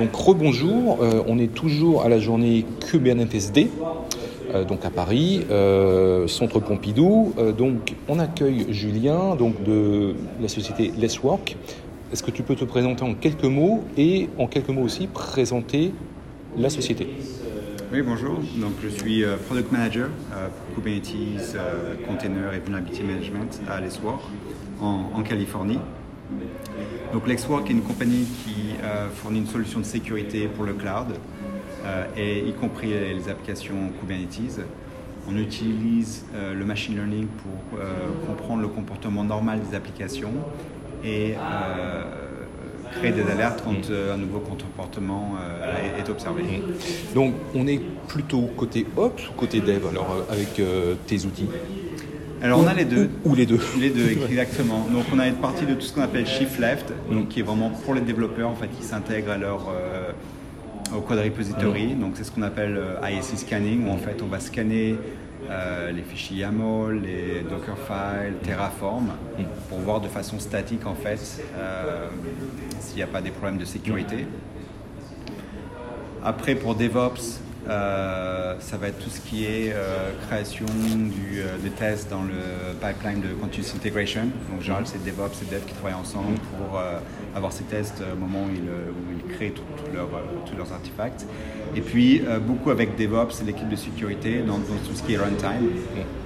Donc rebonjour, euh, on est toujours à la journée Kubernetes Day, euh, donc à Paris, euh, Centre Pompidou. Donc on accueille Julien de la société Let's Work. Est-ce que tu peux te présenter en quelques mots et en quelques mots aussi présenter la société? Oui, bonjour. Donc, je suis Product Manager pour Kubernetes, Container et Vulnerability Management à Lexwork en, en Californie. Donc, Lexwork est une compagnie qui euh, fournit une solution de sécurité pour le cloud, euh, et y compris les, applications Kubernetes. On utilise euh, le machine learning pour comprendre le comportement normal des applications et créer des alertes quand un nouveau comportement est, observé. Donc on est plutôt côté Ops ou côté Dev alors avec tes outils? Alors on a les deux. Ou, ou les deux Les deux, exactement. Donc on a une partie de tout ce qu'on appelle Shift Left, Mm. donc, qui est vraiment pour les développeurs en fait, qui s'intègrent à leur euh, au code repository. Mm. Donc c'est ce qu'on appelle euh, IAC scanning, où en fait on va scanner euh, les fichiers YAML, les Dockerfile, Terraform, Mm. pour voir de façon statique en fait euh, s'il n'y a pas des problèmes de sécurité. Après, pour DevOps, euh, ça va être tout ce qui est euh, création du, euh, des tests dans le pipeline de Continuous Integration. Donc, en général, c'est DevOps et Dev qui travaillent ensemble pour euh, avoir ces tests au moment où ils, où ils créent tout- tout leur, tous leurs artefacts. Et puis, beaucoup avec DevOps et l'équipe de sécurité dans, dans tout ce qui est runtime.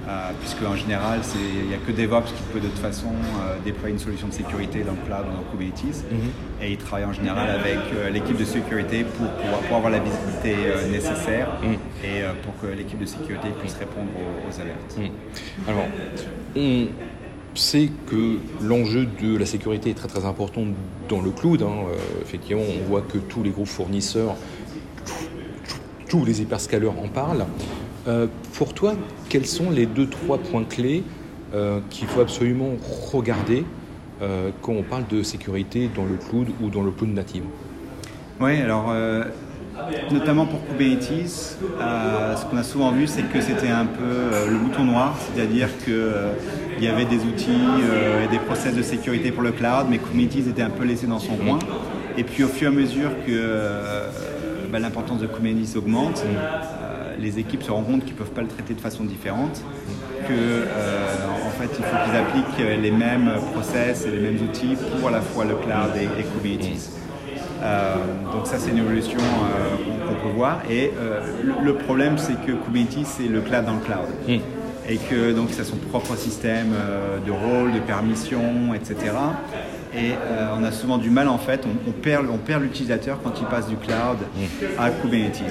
Euh, puisque en général, il n'y a que DevOps qui peut de toute façon déployer une solution de sécurité dans le cloud ou dans Kubernetes. Et ils travaillent en général avec l'équipe de sécurité pour, pouvoir- pour avoir la visibilité nécessaire et euh, pour que l'équipe de sécurité puisse répondre aux, aux alertes. Mm. Alors, on sait que l'enjeu de la sécurité est très très important dans le cloud. hein. Euh, effectivement, on voit que tous les gros fournisseurs, tous les hyperscalers en parlent. Euh, pour toi, quels sont les deux trois points clés qu'il faut absolument regarder quand on parle de sécurité dans le cloud ou dans le cloud native? Oui, alors notamment pour Kubernetes, euh, ce qu'on a souvent vu, c'est que c'était un peu euh, le bouton noir, c'est-à-dire qu'il y avait des outils euh, et des process de sécurité pour le cloud, mais Kubernetes était un peu laissé dans son coin. Et puis au fur et à mesure que euh, bah, l'importance de Kubernetes augmente, euh, les équipes se rendent compte qu'ils ne peuvent pas le traiter de façon différente, que euh, en fait il faut qu'ils appliquent les mêmes process et les mêmes outils pour à la fois le cloud et Kubernetes. Euh, donc ça c'est une évolution euh, qu'on peut voir et euh, le, problème c'est que Kubernetes c'est le cloud dans le cloud Mm. et que donc il a son propre système de rôle, de permission, etc. Et on a souvent du mal en fait, on, on perd, on perd l'utilisateur quand il passe du cloud à Kubernetes.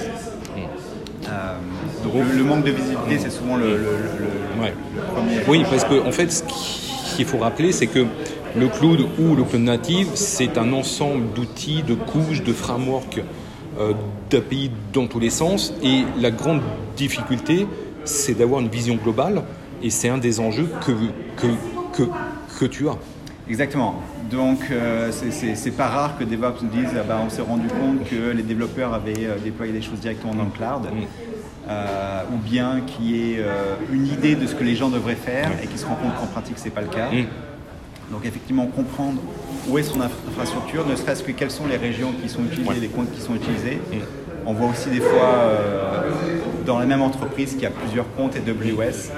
Donc le, le manque de visibilité c'est souvent le, le- Ouais. premier. Oui, parce qu'en en fait, ce qu'il faut rappeler, c'est que le cloud ou le cloud native, c'est un ensemble d'outils, de couches, de frameworks, euh, d'API dans tous les sens. Et la grande difficulté, c'est d'avoir une vision globale. Et c'est un des enjeux que, que, que, que tu as. Exactement. Donc, euh, c'est- pas rare que DevOps nous disent ah bah, on s'est rendu compte que les développeurs avaient euh, déployé des choses directement dans le cloud, euh, ou bien qu'il y ait euh, une idée de ce que les gens devraient faire et qu'ils se rendent compte qu'en pratique c'est pas le cas. Donc, effectivement, comprendre où est son infra- infrastructure, ne serait-ce que quelles sont les régions qui sont utilisées, les comptes qui sont utilisés. On voit aussi des fois dans la même entreprise qu'il y a plusieurs comptes AWS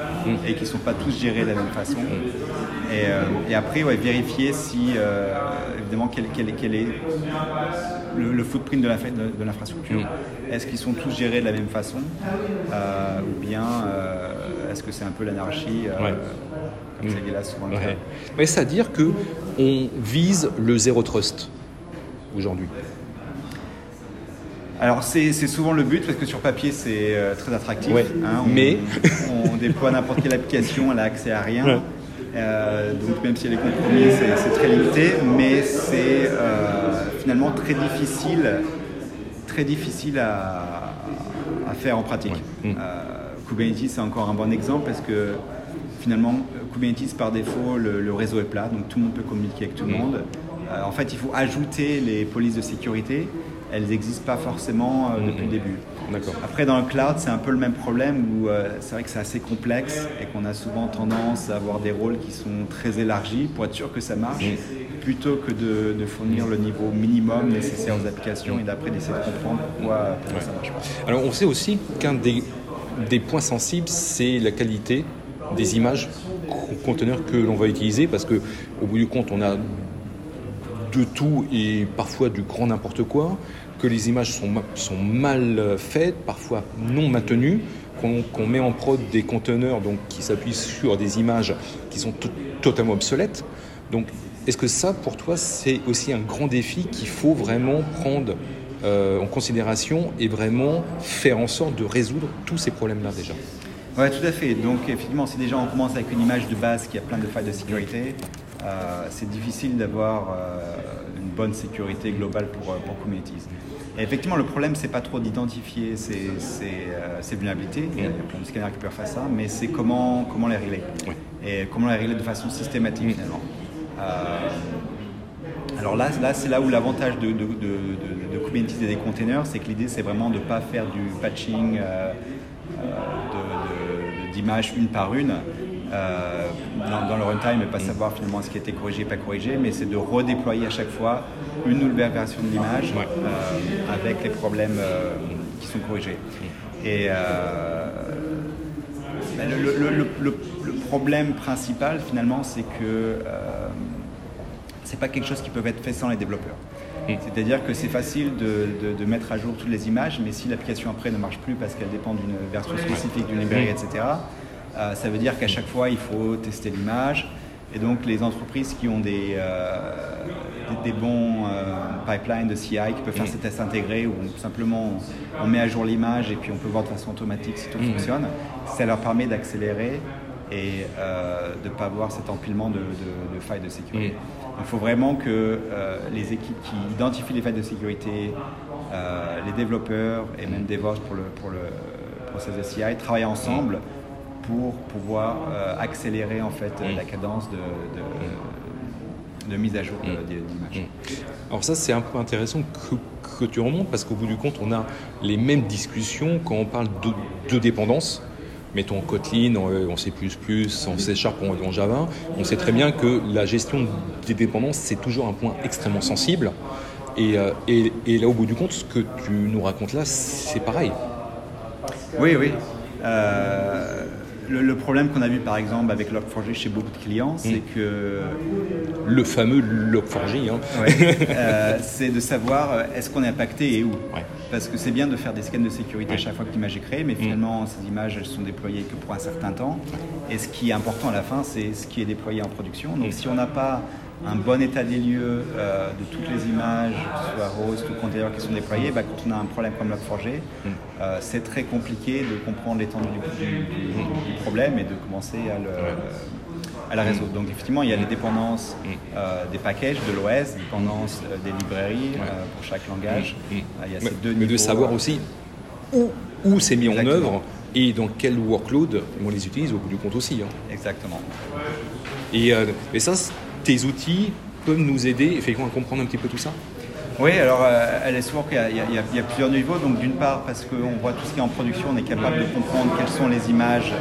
et qui ne sont pas tous gérés de la même façon. Et, euh, et après, ouais, vérifier si, euh, évidemment, quel, quel- quel est le, le footprint de l'infra- de- de l'infrastructure. Est-ce qu'ils sont tous gérés de la même façon euh, Ou bien est-ce que c'est un peu l'anarchie Ouais. Comme là souvent le cas. Ouais. Mais c'est-à-dire que on vise le zéro trust aujourd'hui. Alors c'est souvent le but parce que sur papier c'est très attractif. Hein, on, mais- on, déploie n'importe quelle application, elle a accès à rien. Euh, donc même si elle est compromis, c'est très limité, mais c'est euh, finalement très difficile, très difficile à, à faire en pratique. Ouais. Euh, Kubernetes c'est encore un bon exemple parce que finalement Kubernetes par défaut le, le réseau est plat, donc tout le monde peut communiquer avec tout le Mm. monde. Euh, en fait il faut ajouter les polices de sécurité, elles n'existent pas forcément euh, depuis Mm. le début. Après, dans le cloud, c'est un peu le même problème où euh, c'est vrai que c'est assez complexe et qu'on a souvent tendance à avoir des rôles qui sont très élargis pour être sûr que ça marche. plutôt que de, fournir le niveau minimum nécessaire aux applications et d'après d'essayer de comprendre pourquoi, ça marche pas. Alors on sait aussi qu'un des, des points sensibles, c'est la qualité des images conteneurs que l'on va utiliser parce que au bout du compte on a de tout et parfois du grand n'importe quoi, que les images sont, sont mal faites, parfois non maintenues, qu'on met en prod des conteneurs donc, qui s'appuient sur des images qui sont totalement obsolètes. Donc est-ce que ça, pour toi, c'est aussi un grand défi qu'il faut vraiment prendre euh, en considération et vraiment faire en sorte de résoudre tous ces problèmes-là déjà? Oui, tout à fait. Donc, effectivement, si déjà on commence avec une image de base qui a plein de failles de sécurité, c'est difficile d'avoir euh, une bonne sécurité globale pour, pour Kubernetes. Et effectivement, le problème, c'est pas trop d'identifier ces, ces, vulnérabilités. Il y a plein de scanners qui peuvent faire ça, mais c'est comment, comment les régler. Et comment les régler de façon systématique, finalement. Alors là, là c'est là où l'avantage de, de, de, Kubernetes et des containers, c'est que l'idée, c'est vraiment de ne pas faire du patching euh, euh, d'images une par une euh, dans, le runtime et pas savoir finalement ce qui était corrigé et pas corrigé, mais c'est de redéployer à chaque fois une nouvelle version de l'image avec les problèmes qui sont corrigés. Et le, problème principal finalement, c'est que c'est pas quelque chose qui peut être fait sans les développeurs. Mm. C'est-à-dire que c'est facile de, mettre à jour toutes les images, mais si l'application après ne marche plus parce qu'elle dépend d'une version spécifique d'une librairie, mm. etc., euh, ça veut dire qu'à chaque fois, il faut tester l'image. Et donc, les entreprises qui ont des, euh, des, bons euh, pipelines de CI qui peuvent faire mm. ces tests intégrés où simplement on, met à jour l'image et puis on peut voir de façon automatique si tout fonctionne, ça leur permet d'accélérer et de ne pas avoir cet empilement de, failles de sécurité. Il faut vraiment que les équipes qui identifient les failles de sécurité, les développeurs et même DevOps pour le, pour le process de CI travaillent ensemble pour pouvoir euh, accélérer en fait la cadence de, de, mise à jour d'images. Alors ça c'est un peu intéressant que, que tu remontes parce qu'au bout du compte on a les mêmes discussions quand on parle de dépendance mettons Kotlin, en C++, en C Sharp ou en Java, on sait très bien que la gestion des dépendances, c'est toujours un point extrêmement sensible. Et, euh, et, et, là, au bout du compte, ce que tu nous racontes là, c'est pareil. Oui, oui. Euh, le, problème qu'on a vu par exemple avec Log4j chez beaucoup de clients, c'est mm. que. Le fameux Log4j, hein. Euh, c'est de savoir est-ce qu'on est impacté et où. Parce que c'est bien de faire des scans de sécurité à chaque fois que l'image est créée, mais mm. finalement, ces images, elles sont déployées que pour un certain temps. Et ce qui est important à la fin, c'est ce qui est déployé en production. Donc, mm. si on n'a pas un bon état des lieux euh, de toutes les images, que ce soit host ou container qui sont déployés, bah, quand on a un problème comme Log4j, mm. euh, c'est très compliqué de comprendre l'étendue du, problème et de commencer à le, à la réseau. Donc effectivement, il y a les dépendances mm. euh, des packages de l'OS, dépendances des librairies pour chaque langage. Mm. Mm. Il y a ces deux mais de savoir aussi où, où c'est mis en œuvre et dans quel workload on les utilise au bout du compte aussi. Hein. Exactement. Et, et, ça, tes outils peuvent nous aider effectivement à comprendre un petit peu tout ça? Oui, alors elle est souvent qu'il y, y, a plusieurs niveaux. Donc d'une part parce qu'on voit tout ce qui est en production, on est capable de comprendre quelles sont les images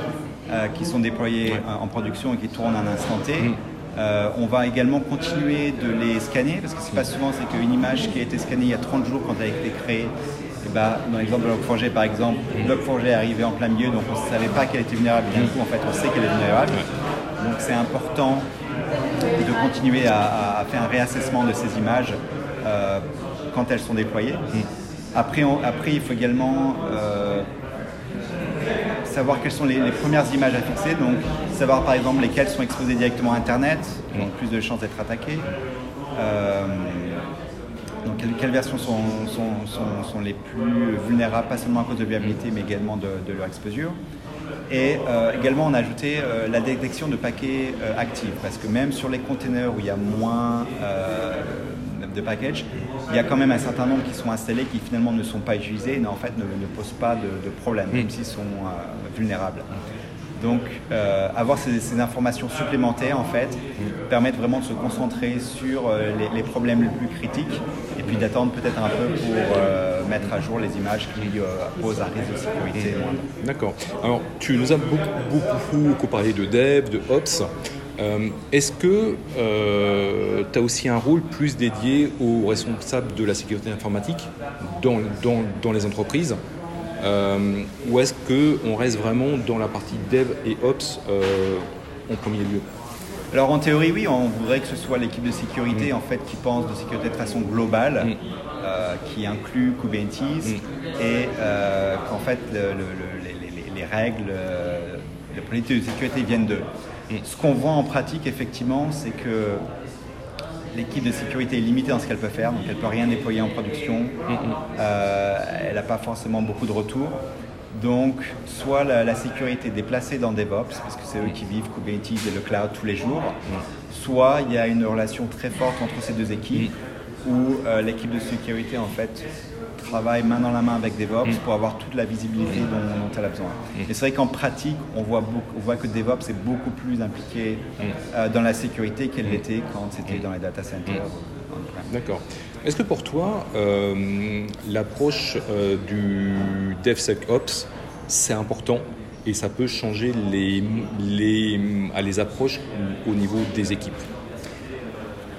euh, qui sont déployés en production et qui tournent en instant T. Mm. Euh, on va également continuer de les scanner parce que ce qui se passe souvent, c'est qu'une image qui a été scannée il y a 30 jours quand elle a été créée, et eh ben, dans l'exemple de Log4j par exemple, mm. Log4j est arrivé en plein milieu donc on ne savait pas qu'elle était vulnérable. D'un coup, en fait, on sait qu'elle est vulnérable. Donc c'est important de continuer à, faire un réassessement de ces images euh, quand elles sont déployées. Mm. Après, après, il faut également savoir quelles sont les, premières images à fixer, donc savoir par exemple lesquelles sont exposées directement à Internet, ont plus de chances d'être attaquées. Euh, donc quelles, versions sont, sont, les plus vulnérables, pas seulement à cause de viabilité, mais également de, leur exposure. Et euh, également, on a ajouté euh, la détection de paquets actifs, parce que même sur les containers où il y a moins de packages, il y a quand même un certain nombre qui sont installés qui finalement ne sont pas utilisés et en fait ne, posent pas de, problème, même mm. s'ils sont euh, vulnérables. Donc euh, avoir ces, informations supplémentaires en fait permettent vraiment de se concentrer sur euh, les, problèmes les plus critiques et puis d'attendre peut-être un peu pour mettre à jour les images qui posent un risque de sécurité D'accord. Alors tu nous as beaucoup, beaucoup, beaucoup parlé de dev, de ops. Est-ce que tu as aussi un rôle plus dédié aux responsables de la sécurité informatique dans, dans, dans les entreprises ou est-ce qu'on reste vraiment dans la partie dev et ops en premier lieu? Alors en théorie, oui, on voudrait que ce soit l'équipe de sécurité mm. en fait qui pense de sécurité de façon globale, mm. euh, qui inclut Kubernetes mm. et euh, qu'en fait les, règles, euh, les politiques de sécurité viennent d'eux. Ce qu'on voit en pratique effectivement, c'est que l'équipe de sécurité est limitée dans ce qu'elle peut faire, donc elle ne peut rien déployer en production, elle n'a pas forcément beaucoup de retours. Donc, soit la, sécurité est déplacée dans DevOps, parce que c'est eux qui vivent Kubernetes et le cloud tous les jours, soit il y a une relation très forte entre ces deux équipes, où euh, l'équipe de sécurité, en fait, travaille main dans la main avec DevOps pour avoir toute la visibilité dont, elle a besoin. Et c'est vrai qu'en pratique, on voit, on voit que DevOps est beaucoup plus impliqué euh, dans la sécurité qu'elle l'était quand c'était dans les data centers. D'accord. Est-ce que pour toi, euh, l'approche euh, du DevSecOps, c'est important et ça peut changer les, les, les approches au niveau des équipes?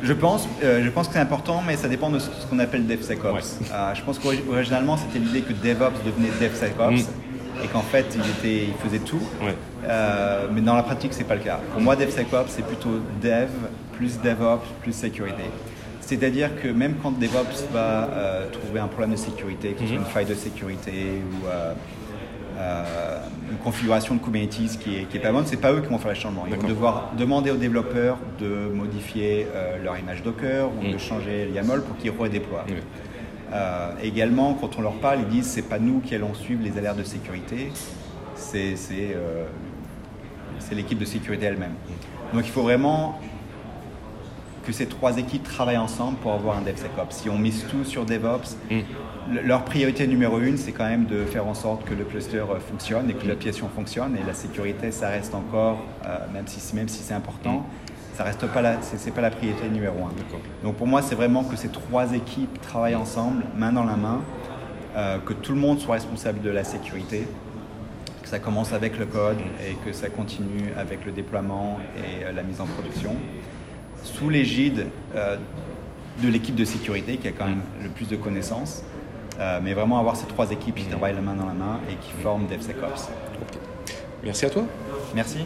Je pense, euh, je pense que c'est important, mais ça dépend de ce, qu'on appelle DevSecOps. je pense qu'originalement, c'était l'idée que DevOps devenait DevSecOps mm. et qu'en fait, il, était, il faisait tout. mais dans la pratique, c'est pas le cas. Pour moi, DevSecOps, c'est plutôt Dev plus DevOps plus sécurité. C'est-à-dire que même quand DevOps va euh, trouver un problème de sécurité, que ce soit mhm. une faille de sécurité ou euh, euh, une configuration de Kubernetes qui est, pas bonne, c'est pas eux qui vont faire les changements. Ils vont devoir demander aux développeurs de modifier leur image Docker ou de mhm. changer le YAML pour qu'ils redéploient. également, quand on leur parle, ils disent c'est pas nous qui allons suivre les alertes de sécurité, c'est l'équipe de sécurité elle-même. Donc il faut vraiment que ces trois équipes travaillent ensemble pour avoir un DevSecOps. Si on mise tout sur DevOps, mm. leur priorité numéro une, c'est quand même de faire en sorte que le cluster euh, fonctionne et que l'application fonctionne. Et la sécurité, ça reste encore, euh, même si, même si c'est important, mm. ça reste pas la, c'est, pas la priorité numéro un. Donc pour moi, c'est vraiment que ces trois équipes travaillent ensemble, main dans la main, euh, que tout le monde soit responsable de la sécurité que ça commence avec le code et que ça continue avec le déploiement et la mise en production sous l'égide euh, de l'équipe de sécurité qui a quand même le plus de connaissances. Euh, mais vraiment avoir ces trois équipes qui travaillent la main dans la main et qui forment DevSecOps. Merci à toi. Merci.